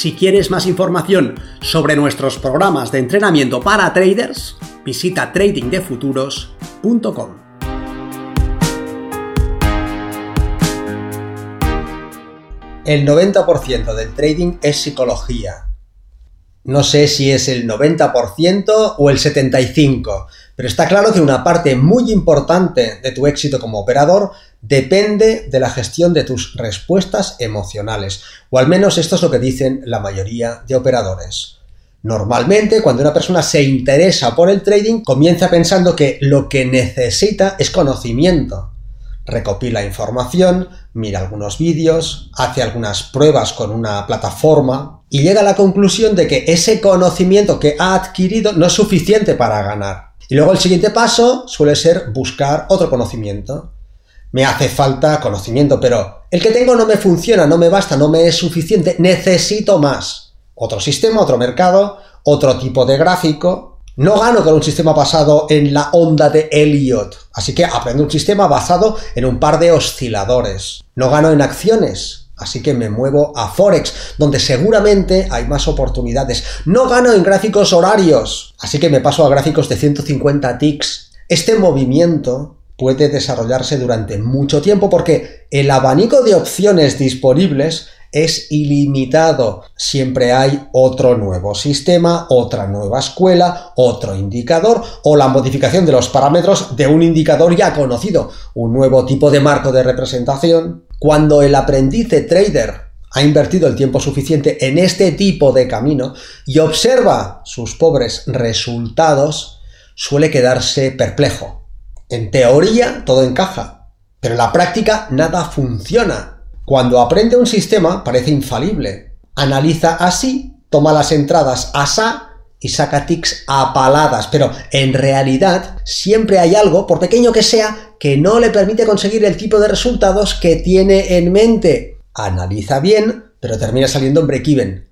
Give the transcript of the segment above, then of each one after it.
Si quieres más información sobre nuestros programas de entrenamiento para traders, visita tradingdefuturos.com. El 90% del trading es psicología. No sé si es el 90% o el 75%, pero está claro que una parte muy importante de tu éxito como operador depende de la gestión de tus respuestas emocionales, o al menos esto es lo que dicen la mayoría de operadores. Normalmente, cuando una persona se interesa por el trading, comienza pensando que lo que necesita es conocimiento. Recopila información, mira algunos vídeos, hace algunas pruebas con una plataforma y llega a la conclusión de que ese conocimiento que ha adquirido no es suficiente para ganar. Y luego el siguiente paso suele ser buscar otro conocimiento. Me hace falta conocimiento, pero el que tengo no me funciona, no me basta, no me es suficiente, necesito más. Otro sistema, otro mercado, otro tipo de gráfico. No gano con un sistema basado en la onda de Elliot, así que aprendo un sistema basado en un par de osciladores. No gano en acciones, Así que me muevo a Forex, donde seguramente hay más oportunidades. No gano en gráficos horarios, así que me paso a gráficos de 150 ticks. Este movimiento puede desarrollarse durante mucho tiempo porque el abanico de opciones disponibles es ilimitado. Siempre hay otro nuevo sistema, otra nueva escuela, otro indicador o la modificación de los parámetros de un indicador ya conocido, un nuevo tipo de marco de representación. Cuando el aprendiz de trader ha invertido el tiempo suficiente en este tipo de camino y observa sus pobres resultados, suele quedarse perplejo. En teoría todo encaja, pero en la práctica nada funciona cuando aprende un sistema parece infalible. Analiza así, toma las entradas asá y saca tics apaladas, pero en realidad siempre hay algo, por pequeño que sea, que no le permite conseguir el tipo de resultados que tiene en mente. Analiza bien, pero termina saliendo en break-even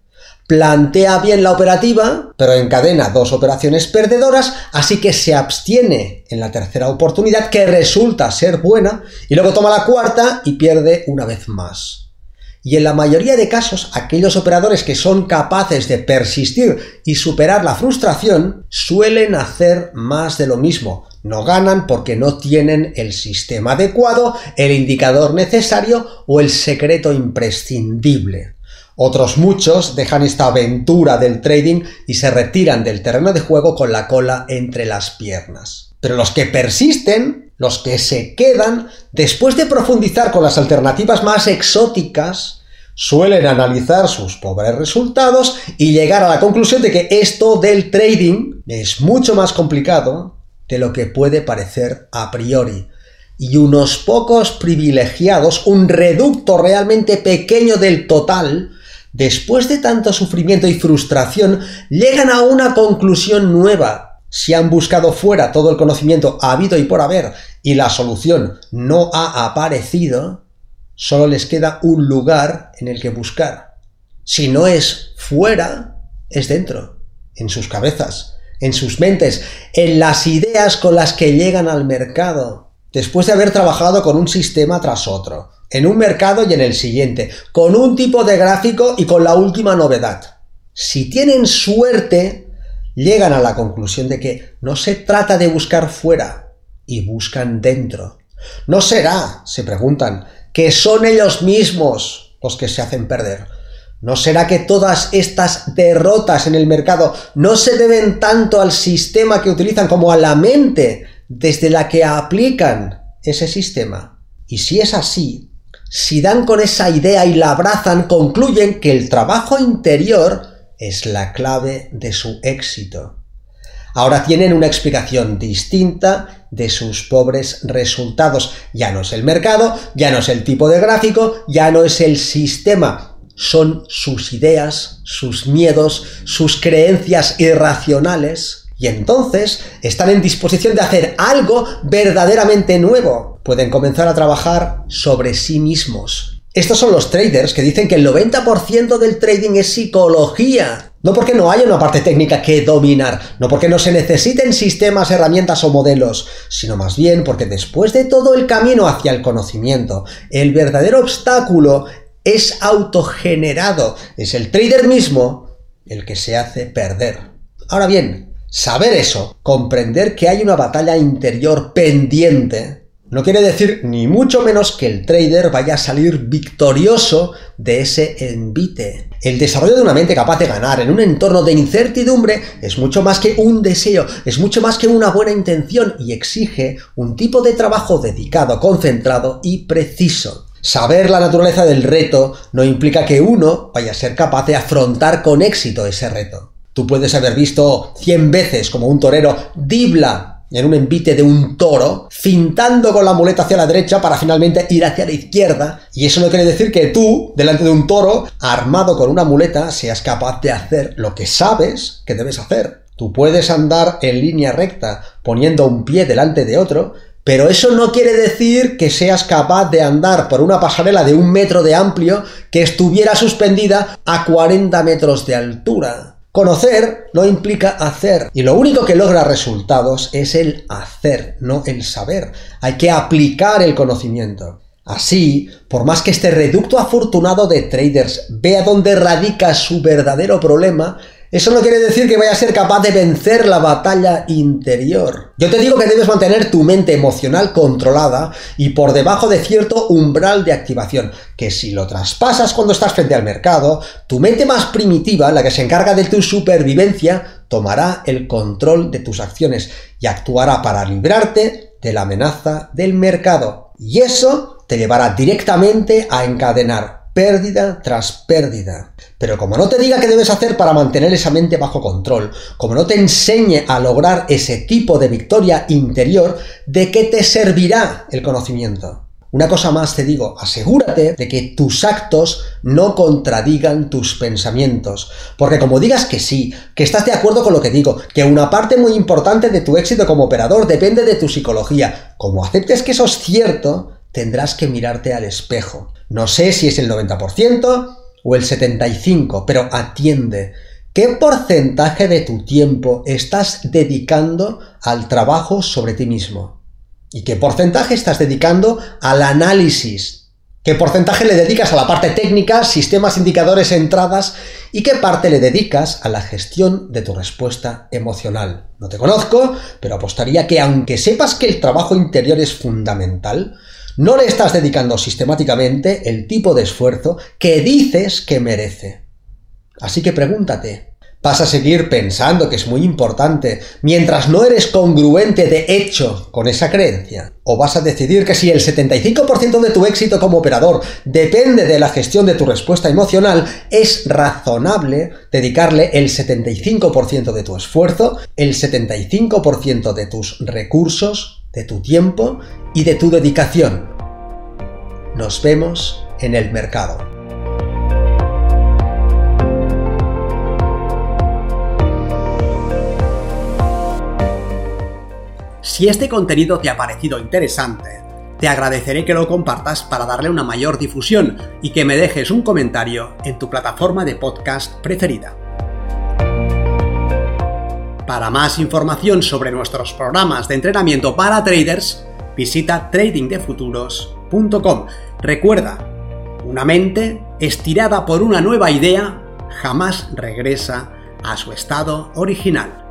plantea bien la operativa, pero encadena dos operaciones perdedoras, así que se abstiene en la tercera oportunidad, que resulta ser buena, y luego toma la cuarta y pierde una vez más. Y en la mayoría de casos, aquellos operadores que son capaces de persistir y superar la frustración suelen hacer más de lo mismo. No ganan porque no tienen el sistema adecuado, el indicador necesario o el secreto imprescindible. Otros muchos dejan esta aventura del trading y se retiran del terreno de juego con la cola entre las piernas. Pero los que persisten, los que se quedan, después de profundizar con las alternativas más exóticas, suelen analizar sus pobres resultados y llegar a la conclusión de que esto del trading es mucho más complicado de lo que puede parecer a priori. Y unos pocos privilegiados, un reducto realmente pequeño del total, después de tanto sufrimiento y frustración, llegan a una conclusión nueva. Si han buscado fuera todo el conocimiento habido y por haber y la solución no ha aparecido, solo les queda un lugar en el que buscar. Si no es fuera, es dentro, en sus cabezas, en sus mentes, en las ideas con las que llegan al mercado, después de haber trabajado con un sistema tras otro, en un mercado y en el siguiente, con un tipo de gráfico y con la última novedad. Si tienen suerte, llegan a la conclusión de que no se trata de buscar fuera y buscan dentro. ¿No será, se preguntan, que son ellos mismos los que se hacen perder? ¿No será que todas estas derrotas en el mercado no se deben tanto al sistema que utilizan como a la mente desde la que aplican ese sistema? Y si es así, si dan con esa idea y la abrazan, concluyen que el trabajo interior es la clave de su éxito. Ahora tienen una explicación distinta de sus pobres resultados. Ya no es el mercado, ya no es el tipo de gráfico, ya no es el sistema. son sus ideas, sus miedos, sus creencias irracionales, y entonces están en disposición de hacer algo verdaderamente nuevo. Pueden comenzar a trabajar sobre sí mismos. Estos son los traders que dicen que el 90% del trading es psicología. No porque no haya una parte técnica que dominar, no porque no se necesiten sistemas, herramientas o modelos, sino más bien porque después de todo el camino hacia el conocimiento, el verdadero obstáculo es autogenerado. Es el trader mismo el que se hace perder. Ahora bien, Saber eso, comprender que hay una batalla interior pendiente, no quiere decir ni mucho menos que el trader vaya a salir victorioso de ese envite. El desarrollo de una mente capaz de ganar en un entorno de incertidumbre es mucho más que un deseo, es mucho más que una buena intención y exige un tipo de trabajo dedicado, concentrado y preciso. Saber la naturaleza del reto no implica que uno vaya a ser capaz de afrontar con éxito ese reto. Tú puedes haber visto 100 veces como un torero dibla en un envite de un toro, cintando con la muleta hacia la derecha para finalmente ir hacia la izquierda. Y eso no quiere decir que tú, delante de un toro, armado con una muleta, seas capaz de hacer lo que sabes que debes hacer. Tú puedes andar en línea recta poniendo un pie delante de otro, pero eso no quiere decir que seas capaz de andar por una pasarela de un metro de amplio que estuviera suspendida a 40 metros de altura. Conocer no implica hacer y lo único que logra resultados es el hacer, no el saber. Hay que aplicar el conocimiento. Así, por más que este reducto afortunado de traders vea dónde radica su verdadero problema, eso no quiere decir que vaya a ser capaz de vencer la batalla interior. Yo te digo que debes mantener tu mente emocional controlada y por debajo de cierto umbral de activación, que si lo traspasas cuando estás frente al mercado, tu mente más primitiva, la que se encarga de tu supervivencia, tomará el control de tus acciones y actuará para librarte de la amenaza del mercado. Y eso te llevará directamente a encadenar pérdida tras pérdida. Pero como no te diga qué debes hacer para mantener esa mente bajo control, como no te enseñe a lograr ese tipo de victoria interior, ¿de qué te servirá el conocimiento? Una cosa más te digo, asegúrate de que tus actos no contradigan tus pensamientos. Porque como digas que sí, que estás de acuerdo con lo que digo, que una parte muy importante de tu éxito como operador depende de tu psicología, como aceptes que eso es cierto, tendrás que mirarte al espejo. No sé si es el 90% o el 75%, pero atiende. ¿Qué porcentaje de tu tiempo estás dedicando al trabajo sobre ti mismo? ¿Y qué porcentaje estás dedicando al análisis? ¿Qué porcentaje le dedicas a la parte técnica, sistemas, indicadores, entradas? ¿Y qué parte le dedicas a la gestión de tu respuesta emocional? No te conozco, pero apostaría que aunque sepas que el trabajo interior es fundamental, no le estás dedicando sistemáticamente el tipo de esfuerzo que dices que merece. Así que pregúntate, ¿vas a seguir pensando que es muy importante mientras no eres congruente de hecho con esa creencia? ¿O vas a decidir que si el 75% de tu éxito como operador depende de la gestión de tu respuesta emocional, es razonable dedicarle el 75% de tu esfuerzo, el 75% de tus recursos, de tu tiempo y de tu dedicación. Nos vemos en el mercado. Si este contenido te ha parecido interesante, te agradeceré que lo compartas para darle una mayor difusión y que me dejes un comentario en tu plataforma de podcast preferida. Para más información sobre nuestros programas de entrenamiento para traders, visita tradingdefuturos.com. Recuerda, una mente estirada por una nueva idea jamás regresa a su estado original.